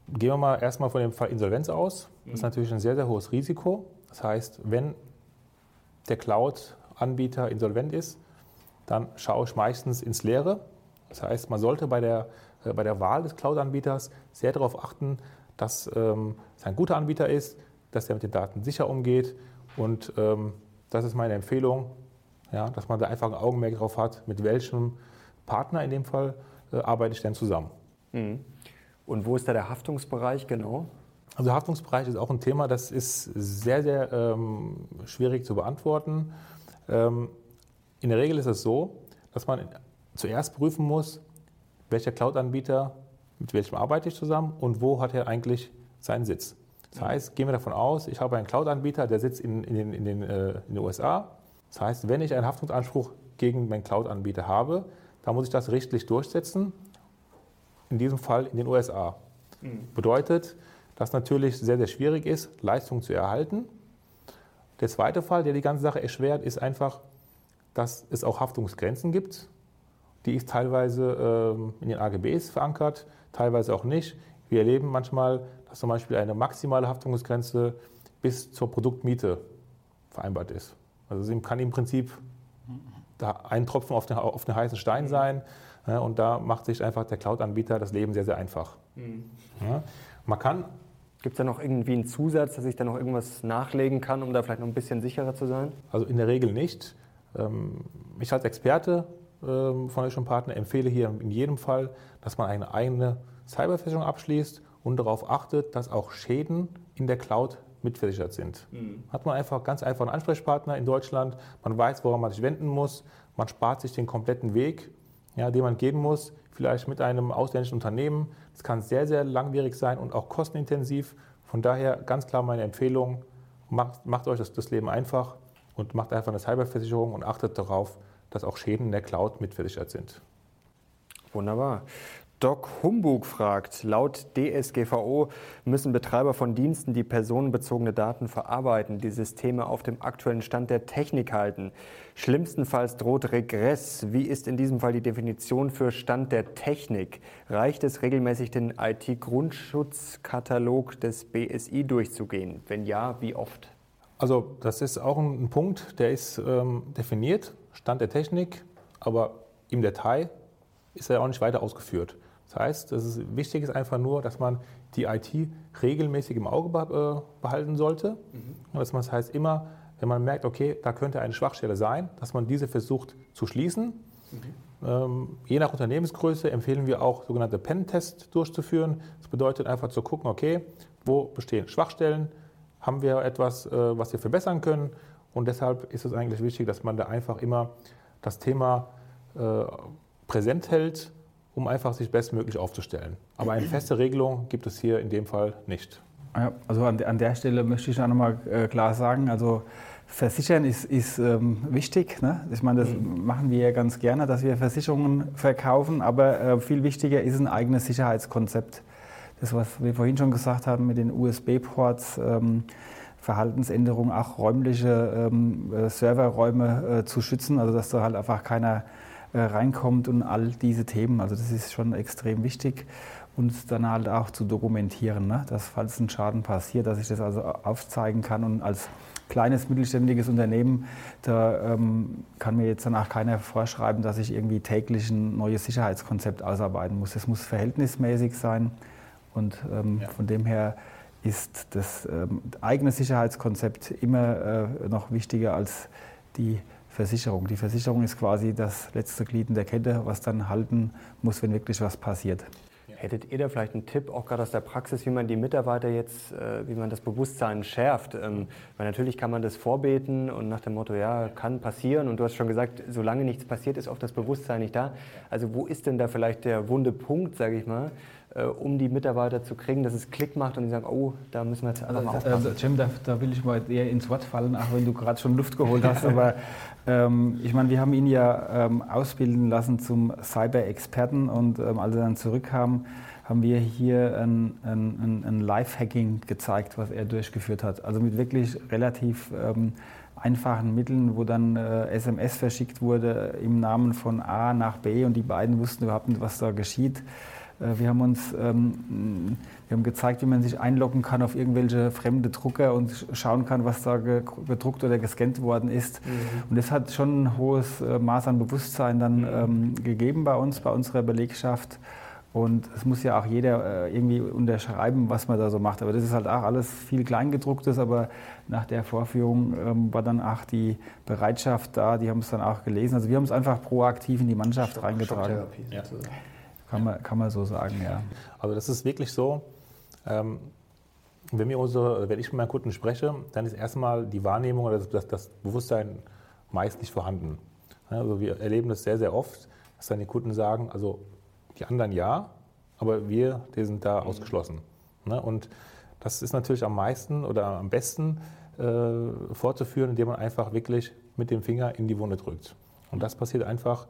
Gehen wir mal erstmal von dem Fall Insolvenz aus. Das ist natürlich ein sehr, sehr hohes Risiko. Das heißt, wenn der Cloud-Anbieter insolvent ist, dann schaue ich meistens ins Leere. Das heißt, man sollte bei der, äh, bei der Wahl des Cloud-Anbieters sehr darauf achten, dass ähm, es ein guter Anbieter ist, dass er mit den Daten sicher umgeht. Und ähm, das ist meine Empfehlung, ja, dass man da einfach ein Augenmerk drauf hat, mit welchem Partner in dem Fall äh, arbeite ich denn zusammen. Mhm. Und wo ist da der Haftungsbereich genau? Also Haftungsbereich ist auch ein Thema, das ist sehr, sehr ähm, schwierig zu beantworten. Ähm, in der Regel ist es so, dass man zuerst prüfen muss, welcher Cloud-Anbieter, mit welchem arbeite ich zusammen und wo hat er eigentlich seinen Sitz. Das heißt, gehen wir davon aus, ich habe einen Cloud-Anbieter, der sitzt in, in, den, in, den, äh, in, den, USA. Das heißt, wenn ich einen Haftungsanspruch gegen meinen Cloud-Anbieter habe, dann muss ich das rechtlich durchsetzen, in diesem Fall in den USA. Mhm. Bedeutet, dass natürlich sehr, sehr schwierig ist, Leistung zu erhalten. Der zweite Fall, der die ganze Sache erschwert, ist einfach, dass es auch Haftungsgrenzen gibt. Die ist teilweise ähm, in den AGBs verankert, teilweise auch nicht. Wir erleben manchmal, dass zum Beispiel eine maximale Haftungsgrenze bis zur Produktmiete vereinbart ist. Also es kann im Prinzip ein Tropfen auf den, auf den heißen Stein sein. Ja, und da macht sich einfach der Cloud-Anbieter das Leben sehr, sehr einfach. Mhm. Ja, man kann Gibt es da noch irgendwie einen Zusatz, dass ich da noch irgendwas nachlegen kann, um da vielleicht noch ein bisschen sicherer zu sein? Also in der Regel nicht. Ähm, ich als Experte ähm, von euch Partner empfehle hier in jedem Fall, dass man eine eigene Cyberversicherung abschließt und darauf achtet, dass auch Schäden in der Cloud mitversichert sind. Mhm. Hat man einfach ganz einfach einen Ansprechpartner in Deutschland, man weiß, woran man sich wenden muss, man spart sich den kompletten Weg, ja, den man gehen muss, vielleicht mit einem ausländischen Unternehmen. Das kann sehr, sehr langwierig sein und auch kostenintensiv. Von daher ganz klar meine Empfehlung, macht, macht euch das, das Leben einfach und macht einfach eine Cyberversicherung und achtet darauf, dass auch Schäden in der Cloud mitversichert sind. Wunderbar. Doc Humbug fragt, laut DSGVO müssen Betreiber von Diensten, die personenbezogene Daten verarbeiten, die Systeme auf dem aktuellen Stand der Technik halten. Schlimmstenfalls droht Regress. Wie ist in diesem Fall die Definition für Stand der Technik? Reicht es regelmäßig, den IT-Grundschutzkatalog des BSI durchzugehen? Wenn ja, wie oft? Also das ist auch ein Punkt, der ist ähm, definiert, Stand der Technik, aber im Detail ist er auch nicht weiter ausgeführt. Das heißt, das ist, wichtig ist einfach nur, dass man die IT regelmäßig im Auge äh, behalten sollte. Mhm. Das heißt immer, wenn man merkt, okay, da könnte eine Schwachstelle sein, dass man diese versucht zu schließen. Mhm. Ähm, je nach Unternehmensgröße empfehlen wir auch sogenannte Pen-Tests durchzuführen. Das bedeutet einfach zu gucken, okay, wo bestehen Schwachstellen, haben wir etwas, äh, was wir verbessern können. Und deshalb ist es eigentlich wichtig, dass man da einfach immer das Thema äh, präsent hält um einfach sich bestmöglich aufzustellen. Aber eine feste Regelung gibt es hier in dem Fall nicht. Ja, also an, an der Stelle möchte ich auch nochmal äh, klar sagen, also Versichern ist, ist ähm, wichtig. Ne? Ich meine, das mhm. machen wir ja ganz gerne, dass wir Versicherungen verkaufen, aber äh, viel wichtiger ist ein eigenes Sicherheitskonzept. Das, was wir vorhin schon gesagt haben mit den USB-Ports, ähm, Verhaltensänderungen, auch räumliche ähm, äh, Serverräume äh, zu schützen, also dass da halt einfach keiner äh, reinkommt und all diese Themen. Also das ist schon extrem wichtig und dann halt auch zu dokumentieren, ne? dass falls ein Schaden passiert, dass ich das also aufzeigen kann und als kleines mittelständiges Unternehmen, da ähm, kann mir jetzt danach keiner vorschreiben, dass ich irgendwie täglich ein neues Sicherheitskonzept ausarbeiten muss. Es muss verhältnismäßig sein und ähm, ja. von dem her ist das ähm, eigene Sicherheitskonzept immer äh, noch wichtiger als die Versicherung. Die Versicherung ist quasi das letzte Glied in der Kette, was dann halten muss, wenn wirklich was passiert. Hättet ihr da vielleicht einen Tipp, auch gerade aus der Praxis, wie man die Mitarbeiter jetzt, äh, wie man das Bewusstsein schärft? Ähm, weil natürlich kann man das vorbeten und nach dem Motto, ja, kann passieren. Und du hast schon gesagt, solange nichts passiert, ist oft das Bewusstsein nicht da. Also wo ist denn da vielleicht der wunde Punkt, sage ich mal, äh, um die Mitarbeiter zu kriegen, dass es Klick macht und die sagen, oh, da müssen wir jetzt einfach mal aufpassen. Also, Jim, da, da, will ich mal eher ins Wort fallen, auch wenn du gerade schon Luft geholt hast. aber ähm, ich meine, wir haben ihn ja ähm, ausbilden lassen zum Cyber-Experten und ähm, als er dann zurückkam, haben wir hier ein, ein, ein Live-Hacking gezeigt, was er durchgeführt hat. Also mit wirklich relativ ähm, einfachen Mitteln, wo dann äh, SMS verschickt wurde im Namen von A nach B und die beiden wussten überhaupt nicht, was da geschieht. Äh, wir haben uns ähm, wir haben gezeigt, wie man sich einloggen kann auf irgendwelche fremde Drucker und schauen kann, was da gedruckt oder gescannt worden ist. Mhm. Und das hat schon ein hohes äh, Maß an Bewusstsein dann mhm. ähm, gegeben bei uns, bei unserer Belegschaft. Und es muss ja auch jeder äh, irgendwie unterschreiben, was man da so macht. Aber das ist halt auch alles viel Kleingedrucktes. Aber nach der Vorführung ähm, war dann auch die Bereitschaft da. Die haben es dann auch gelesen. Also wir haben es einfach proaktiv in die Mannschaft Schock, reingetragen. Ja. Kann man, kann man so sagen, ja. Also das ist wirklich so, ähm, wenn, wir unsere, wenn ich mit meinen Kunden spreche, dann ist erstmal die Wahrnehmung oder das, das Bewusstsein meist nicht vorhanden. Also wir erleben das sehr, sehr oft, dass dann die Kunden sagen, also die anderen ja, aber wir, die sind da mhm. ausgeschlossen. Ne? Und das ist natürlich am meisten oder am besten äh, vorzuführen, indem man einfach wirklich mit dem Finger in die Wunde drückt. Und das passiert einfach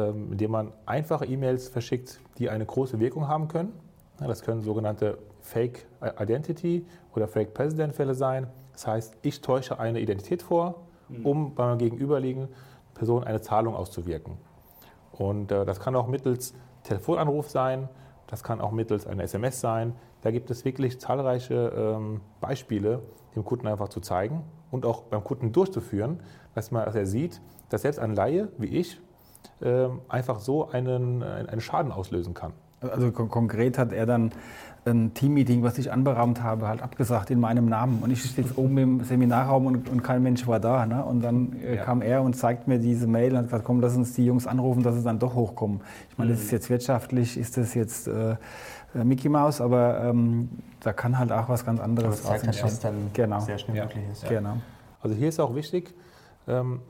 indem man einfache E-Mails verschickt, die eine große Wirkung haben können. Das können sogenannte Fake Identity oder Fake President Fälle sein. Das heißt, ich täusche eine Identität vor, mhm. um bei meiner gegenüberliegenden Person eine Zahlung auszuwirken. Und äh, das kann auch mittels Telefonanruf sein, das kann auch mittels einer SMS sein. Da gibt es wirklich zahlreiche ähm, Beispiele, dem Kunden einfach zu zeigen und auch beim Kunden durchzuführen, dass, man, dass er sieht, dass selbst ein Laie wie ich ähm, einfach so einen, einen Schaden auslösen kann. Also konkret hat er dann ein Teammeeting, was ich anberaumt habe, halt abgesagt in meinem Namen. Und ich stehe oben im Seminarraum und, und, kein Mensch war da. Ne? Und dann äh, ja. kam er und zeigt mir diese Mail und hat gesagt, komm, lass uns die Jungs anrufen, dass sie dann doch hochkommen. Ich meine, mhm. das ist jetzt wirtschaftlich, ist das jetzt äh, äh Mickey Mouse, aber ähm, da kann halt auch was ganz anderes raus entstehen. Was dann genau. sehr schnell ja. möglich ist. Ja. Genau. Also hier ist auch wichtig, ähm,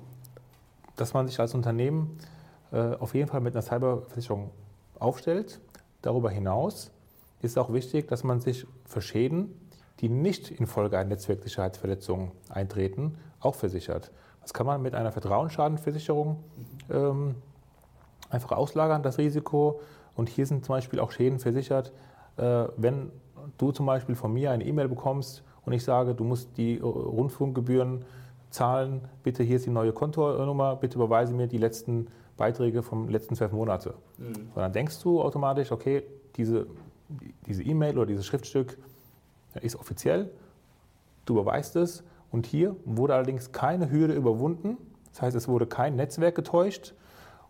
dass man sich als Unternehmen äh, auf jeden Fall mit einer Cyberversicherung aufstellt. Darüber hinaus ist auch wichtig, dass man sich für Schäden, die nicht infolge einer Netzwerksicherheitsverletzung eintreten, auch versichert. Das kann man mit einer Vertrauensschadenversicherung ähm, einfach auslagern, das Risiko, Und hier sind zum Beispiel auch Schäden versichert, äh, wenn du zum Beispiel von mir eine E-Mail bekommst und ich sage, du musst die äh, Rundfunkgebühren zahlen, bitte hier ist die neue Kontonummer, bitte überweise mir die letzten Beiträge vom letzten zwölf Monate. Mhm. Dann denkst du automatisch, okay, diese diese E-Mail oder dieses Schriftstück ist offiziell, du überweist es und hier wurde allerdings keine Hürde überwunden, das heißt, es wurde kein Netzwerk getäuscht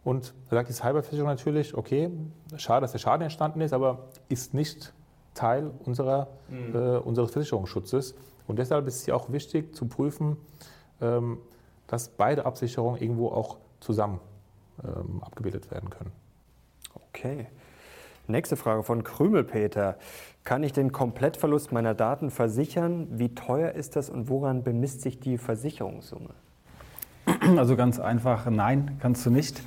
und da sagt die Cyberversicherung natürlich, okay, schade, dass der Schaden entstanden ist, aber ist nicht Teil unserer, mhm. äh, unseres Versicherungsschutzes. Und deshalb ist es ja auch wichtig zu prüfen, ähm, dass beide Absicherungen irgendwo auch zusammen ähm, abgebildet werden können. Okay. Nächste Frage von Krümelpeter. Kann ich den Komplettverlust meiner Daten versichern? Wie teuer ist das und woran bemisst sich die Versicherungssumme? Also ganz einfach, nein, kannst du nicht.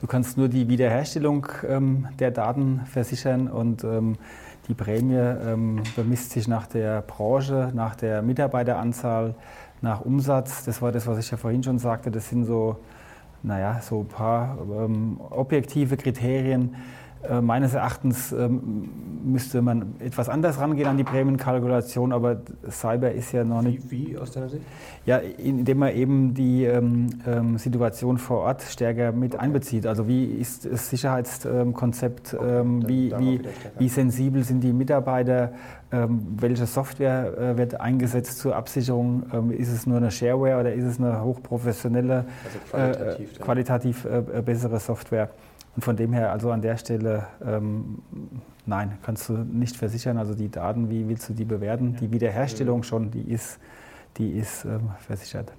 Du kannst nur die Wiederherstellung ähm, der Daten versichern und ähm, die Prämie ähm, bemisst sich nach der Branche, nach der Mitarbeiteranzahl, nach Umsatz. Das war das, was ich ja vorhin schon sagte. Das sind so, naja, so ein paar ähm, objektive Kriterien, meines Erachtens ähm, müsste man etwas anders rangehen an die Prämienkalkulation, aber Cyber ist ja noch nicht. Wie, wie aus deiner Sicht? Ja, indem man eben die ähm, ähm, Situation vor Ort stärker mit okay. einbezieht. Also wie ist das Sicherheitskonzept, okay, wie, wie, wie, sensibel sind die Mitarbeiter, ähm, welche Software äh, wird eingesetzt zur Absicherung? Ähm, ist es nur eine Shareware oder ist es eine hochprofessionelle, also qualitativ, äh, qualitativ äh, bessere Software? Und von dem her, also an der Stelle, ähm, nein, kannst du nicht versichern. Also die Daten, wie willst du die bewerten? Die Wiederherstellung schon, die ist, die ist ähm, versichert.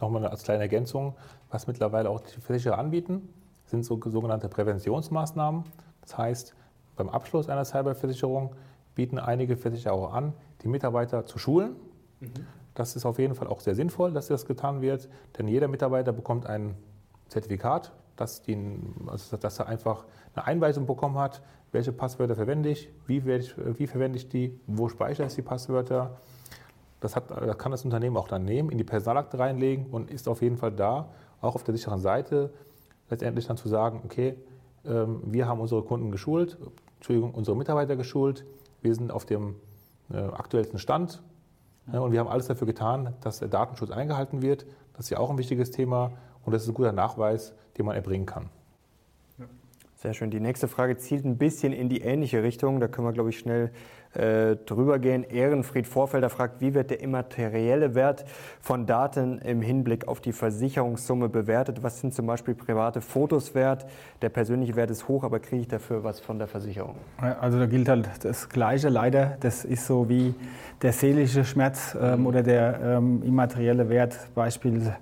Nochmal als kleine Ergänzung, was mittlerweile auch die Versicherer anbieten, sind so, sogenannte Präventionsmaßnahmen. Das heißt, beim Abschluss einer Cyberversicherung bieten einige Versicherer auch an, die Mitarbeiter zu schulen. Mhm. Das ist auf jeden Fall auch sehr sinnvoll, dass das getan wird, denn jeder Mitarbeiter bekommt ein Zertifikat dass, die, also dass er einfach eine Einweisung bekommen hat, welche Passwörter verwende ich, wie, ich, wie verwende ich die, wo speichere ich die Passwörter. Das, hat, das kann das Unternehmen auch dann nehmen, in die Personalakte reinlegen und ist auf jeden Fall da, auch auf der sicheren Seite, letztendlich dann zu sagen, okay, ähm, wir haben unsere Kunden geschult, Entschuldigung, unsere Mitarbeiter geschult, wir sind auf dem äh, aktuellsten Stand und wir haben alles dafür getan, dass der Datenschutz eingehalten wird. Das ist ja auch ein wichtiges Thema und das ist ein guter Nachweis, den man erbringen kann. Sehr schön. Die nächste Frage zielt ein bisschen in die ähnliche Richtung. Da können wir, glaube ich, schnell äh, drüber gehen. Ehrenfried Vorfelder fragt, wie wird der immaterielle Wert von Daten im Hinblick auf die Versicherungssumme bewertet? Was sind zum Beispiel private Fotos wert? Der persönliche Wert ist hoch, aber kriege ich dafür was von der Versicherung? Also da gilt halt das Gleiche leider. Das ist so wie der seelische Schmerz ähm, oder der ähm, immaterielle Wert. Beispiel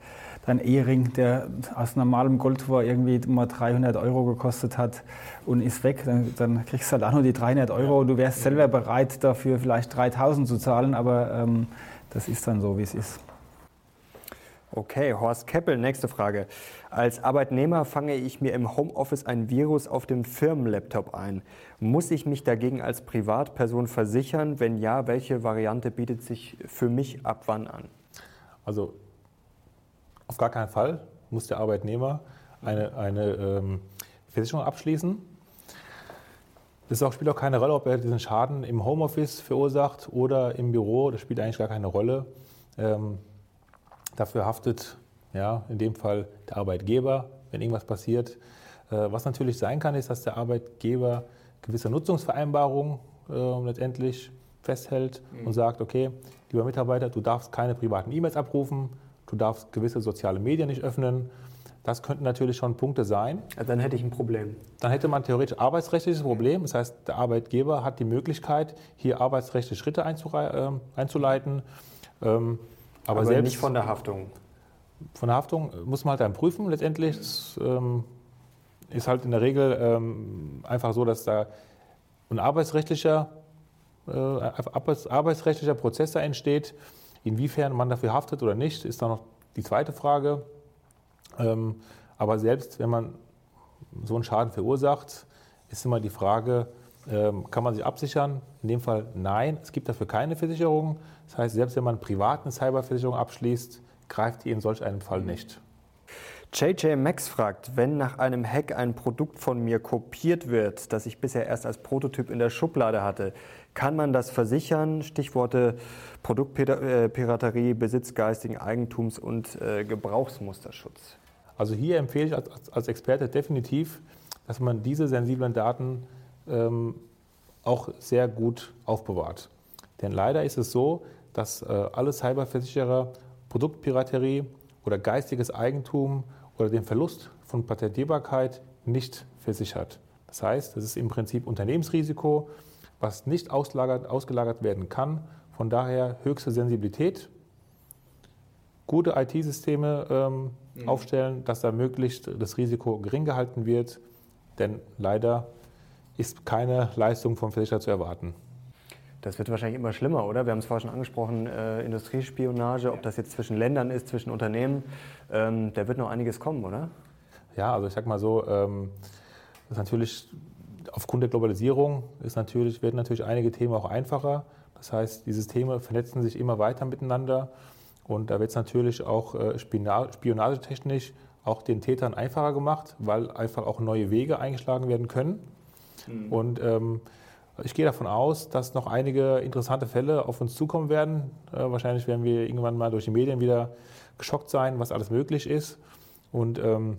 dein Ehering, der aus normalem Gold war, irgendwie mal 300 Euro gekostet hat und ist weg, dann, dann kriegst du halt auch nur die 300 Euro und du wärst selber bereit, dafür vielleicht 3000 zu zahlen, aber ähm, das ist dann so, wie es ist. Okay, Horst Keppel, nächste Frage. Als Arbeitnehmer fange ich mir im Homeoffice ein Virus auf dem Firmenlaptop ein. Muss ich mich dagegen als Privatperson versichern? Wenn ja, welche Variante bietet sich für mich ab wann an? Also auf gar keinen Fall muss der Arbeitnehmer eine, eine ähm, Versicherung abschließen. Es spielt auch keine Rolle, ob er diesen Schaden im Homeoffice verursacht oder im Büro. Das spielt eigentlich gar keine Rolle. Ähm, dafür haftet ja, in dem Fall der Arbeitgeber, wenn irgendwas passiert. Äh, was natürlich sein kann, ist, dass der Arbeitgeber gewisse Nutzungsvereinbarungen äh, letztendlich festhält mhm. und sagt, okay, lieber Mitarbeiter, du darfst keine privaten E-Mails abrufen, du darfst gewisse soziale Medien nicht öffnen. Das könnten natürlich schon Punkte sein. Dann hätte ich ein Problem. Dann hätte man theoretisch arbeitsrechtliches Problem. Das heißt, der Arbeitgeber hat die Möglichkeit, hier arbeitsrechtliche Schritte äh, einzuleiten. Ähm, aber, aber selbst nicht von der Haftung. Von der Haftung muss man halt dann prüfen. Letztendlich das, ähm, ist halt in der Regel ähm, einfach so, dass da ein arbeitsrechtlicher, äh, arbeitsrechtlicher Prozess da entsteht Inwiefern man dafür haftet oder nicht, ist dann noch die zweite Frage. Ähm, aber selbst wenn man so einen Schaden verursacht, ist immer die Frage, ähm, kann man sich absichern? In dem Fall nein, es gibt dafür keine Versicherung. Das heißt, selbst wenn man privat eine Cyberversicherung abschließt, greift die in solch einem Fall nicht. JJ Max fragt, wenn nach einem Hack ein Produkt von mir kopiert wird, das ich bisher erst als Prototyp in der Schublade hatte, kann man das versichern? Stichworte Produktpiraterie, Besitz geistigen Eigentums und äh, Gebrauchsmusterschutz. Also hier empfehle ich als, als, Experte definitiv, dass man diese sensiblen Daten ähm, auch sehr gut aufbewahrt. Denn leider ist es so, dass äh, alle Cyberversicherer Produktpiraterie oder geistiges Eigentum oder den Verlust von Patentierbarkeit nicht versichert. Das heißt, es ist im Prinzip Unternehmensrisiko, was nicht ausgelagert werden kann. Von daher höchste Sensibilität, gute IT-Systeme ähm, mhm. aufstellen, dass da möglichst das Risiko gering gehalten wird. Denn leider ist keine Leistung vom Versicherer zu erwarten. Das wird wahrscheinlich immer schlimmer, oder? Wir haben es vorher schon angesprochen, äh, Industriespionage, ob das jetzt zwischen Ländern ist, zwischen Unternehmen. Ähm, da wird noch einiges kommen, oder? Ja, also ich sag mal so, ähm, das ist natürlich aufgrund der Globalisierung ist natürlich, werden natürlich einige Themen auch einfacher. Das heißt, die Systeme vernetzen sich immer weiter miteinander und da wird es natürlich auch äh, spionagetechnisch auch den Tätern einfacher gemacht, weil einfach auch neue Wege eingeschlagen werden können. Mhm. Und ähm, ich gehe davon aus, dass noch einige interessante Fälle auf uns zukommen werden. Äh, wahrscheinlich werden wir irgendwann mal durch die Medien wieder geschockt sein, was alles möglich ist. Und ähm,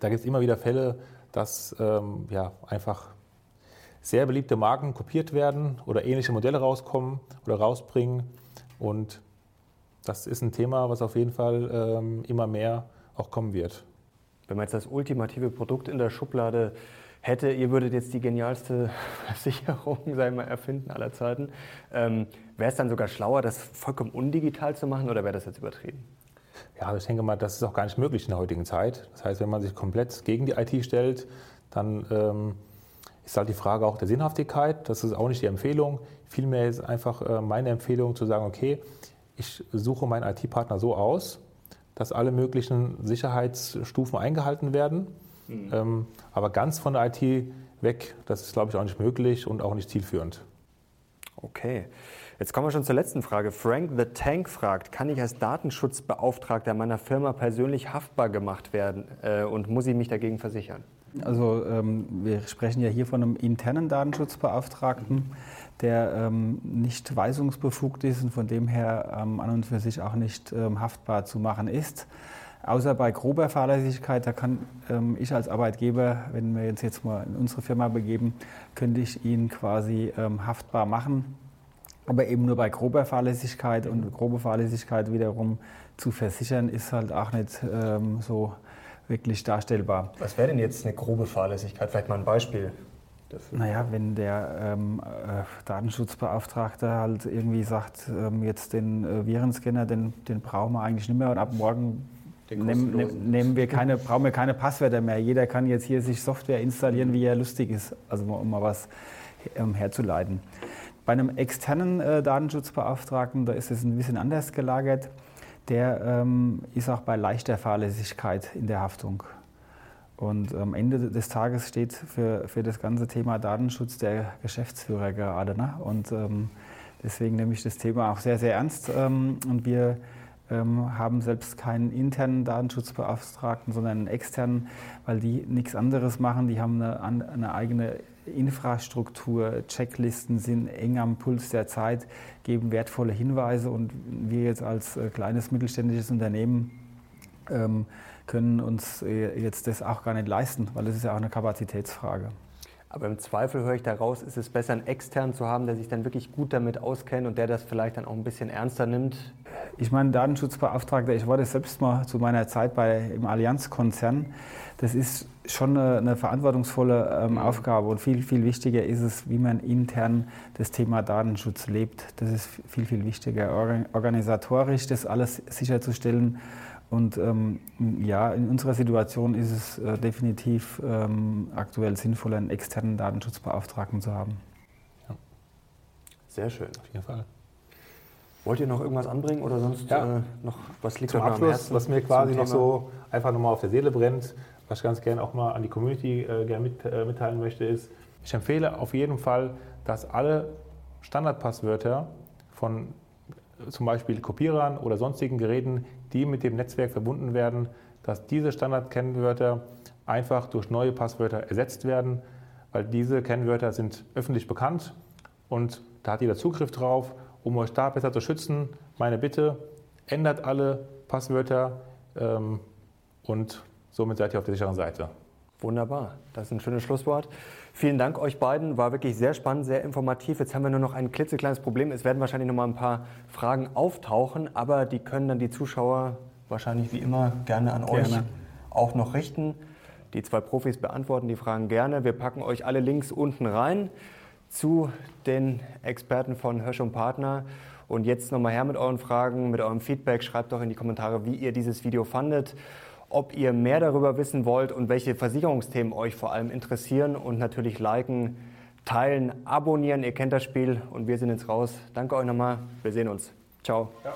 da gibt es immer wieder Fälle, dass ähm, ja, einfach sehr beliebte Marken kopiert werden oder ähnliche Modelle rauskommen oder rausbringen. Und das ist ein Thema, was auf jeden Fall ähm, immer mehr auch kommen wird. Wenn man jetzt das ultimative Produkt in der Schublade hätte, ihr würdet jetzt die genialste Versicherung sagen wir, erfinden aller Zeiten, ähm, wäre es dann sogar schlauer, das vollkommen undigital zu machen oder wäre das jetzt übertrieben? Ja, also ich denke mal, das ist auch gar nicht möglich in der heutigen Zeit. Das heißt, wenn man sich komplett gegen die IT stellt, dann ähm, ist halt die Frage auch der Sinnhaftigkeit. Das ist auch nicht die Empfehlung. Vielmehr ist einfach äh, meine Empfehlung zu sagen, okay, ich suche meinen IT-Partner so aus, dass alle möglichen Sicherheitsstufen eingehalten werden Mhm. Ähm, aber ganz von der IT weg, das ist, glaube ich, auch nicht möglich und auch nicht zielführend. Okay. Jetzt kommen wir schon zur letzten Frage. Frank the Tank fragt, kann ich als Datenschutzbeauftragter meiner Firma persönlich haftbar gemacht werden äh, und muss ich mich dagegen versichern? Also ähm, wir sprechen ja hier von einem internen Datenschutzbeauftragten, der ähm, nicht weisungsbefugt ist und von dem her ähm, an und für sich auch nicht ähm, haftbar zu machen ist. Außer bei grober Fahrlässigkeit, da kann ähm, ich als Arbeitgeber, wenn wir uns jetzt mal in unsere Firma begeben, könnte ich ihn quasi ähm, haftbar machen. Aber eben nur bei grober Fahrlässigkeit und grobe Fahrlässigkeit wiederum zu versichern, ist halt auch nicht ähm, so wirklich darstellbar. Was wäre denn jetzt eine grobe Fahrlässigkeit? Vielleicht mal ein Beispiel. Dafür. Naja, wenn der ähm, äh, Datenschutzbeauftragte halt irgendwie sagt, ähm, jetzt den äh, Virenscanner, den, den brauchen wir eigentlich nicht mehr und ab morgen Nehmen, nehmen wir keine, brauchen wir keine Passwörter mehr. Jeder kann jetzt hier sich Software installieren, wie er lustig ist, also um mal was ähm, herzuleiten. Bei einem externen äh, Datenschutzbeauftragten, da ist es ein bisschen anders gelagert. Der ähm, ist auch bei leichter Fahrlässigkeit in der Haftung. Und am Ende des Tages steht für, für das ganze Thema Datenschutz der Geschäftsführer gerade. Ne? Und ähm, deswegen nehme ich das Thema auch sehr, sehr ernst. Ähm, und wir ähm, haben selbst keinen internen Datenschutzbeauftragten, sondern einen externen, weil die nichts anderes machen. Die haben eine, eine eigene Infrastruktur, Checklisten sind eng am Puls der Zeit, geben wertvolle Hinweise und wir jetzt als äh, kleines mittelständisches Unternehmen ähm, können uns äh, jetzt das auch gar nicht leisten, weil es ist ja auch eine Kapazitätsfrage. Aber im Zweifel höre ich daraus, ist es besser, einen externen zu haben, der sich dann wirklich gut damit auskennt und der das vielleicht dann auch ein bisschen ernster nimmt. Ich meine, Datenschutzbeauftragter, ich war das selbst mal zu meiner Zeit bei, im Allianz-Konzern. Das ist schon eine, eine verantwortungsvolle ähm, mhm. Aufgabe und viel, viel wichtiger ist es, wie man intern das Thema Datenschutz lebt. Das ist viel, viel wichtiger, organisatorisch das alles sicherzustellen und ähm, ja, in unserer Situation ist es äh, definitiv ähm, aktuell sinnvoll, einen externen Datenschutzbeauftragten zu haben. Ja. Sehr schön. Auf jeden Fall. Wollt ihr noch irgendwas anbringen oder sonst ja. äh, noch was liegt Zum Abschluss, am Herzen was mir quasi noch so einfach nochmal auf der Seele brennt, was ich ganz gerne auch mal an die Community äh, gerne mit, äh, mitteilen möchte, ist, ich empfehle auf jeden Fall, dass alle Standardpasswörter von zum Beispiel Kopierern oder sonstigen Geräten, die mit dem Netzwerk verbunden werden, dass diese Standardkennwörter einfach durch neue Passwörter ersetzt werden, weil diese Kennwörter sind öffentlich bekannt und da hat jeder Zugriff drauf. Um euch da besser zu schützen, meine Bitte, ändert alle Passwörter ähm, und somit seid ihr auf der sicheren Seite. Wunderbar, das ist ein schönes Schlusswort. Vielen Dank euch beiden, war wirklich sehr spannend, sehr informativ. Jetzt haben wir nur noch ein klitzekleines Problem. Es werden wahrscheinlich noch mal ein paar Fragen auftauchen, aber die können dann die Zuschauer wahrscheinlich wie immer gerne an gerne. euch auch noch richten. Die zwei Profis beantworten die Fragen gerne. Wir packen euch alle Links unten rein zu den Experten von Hirsch und Partner. Und jetzt nochmal her mit euren Fragen, mit eurem Feedback. Schreibt doch in die Kommentare, wie ihr dieses Video fandet, ob ihr mehr darüber wissen wollt und welche Versicherungsthemen euch vor allem interessieren. Und natürlich liken, teilen, abonnieren. Ihr kennt das Spiel und wir sind jetzt raus. Danke euch nochmal. Wir sehen uns. Ciao. Ja.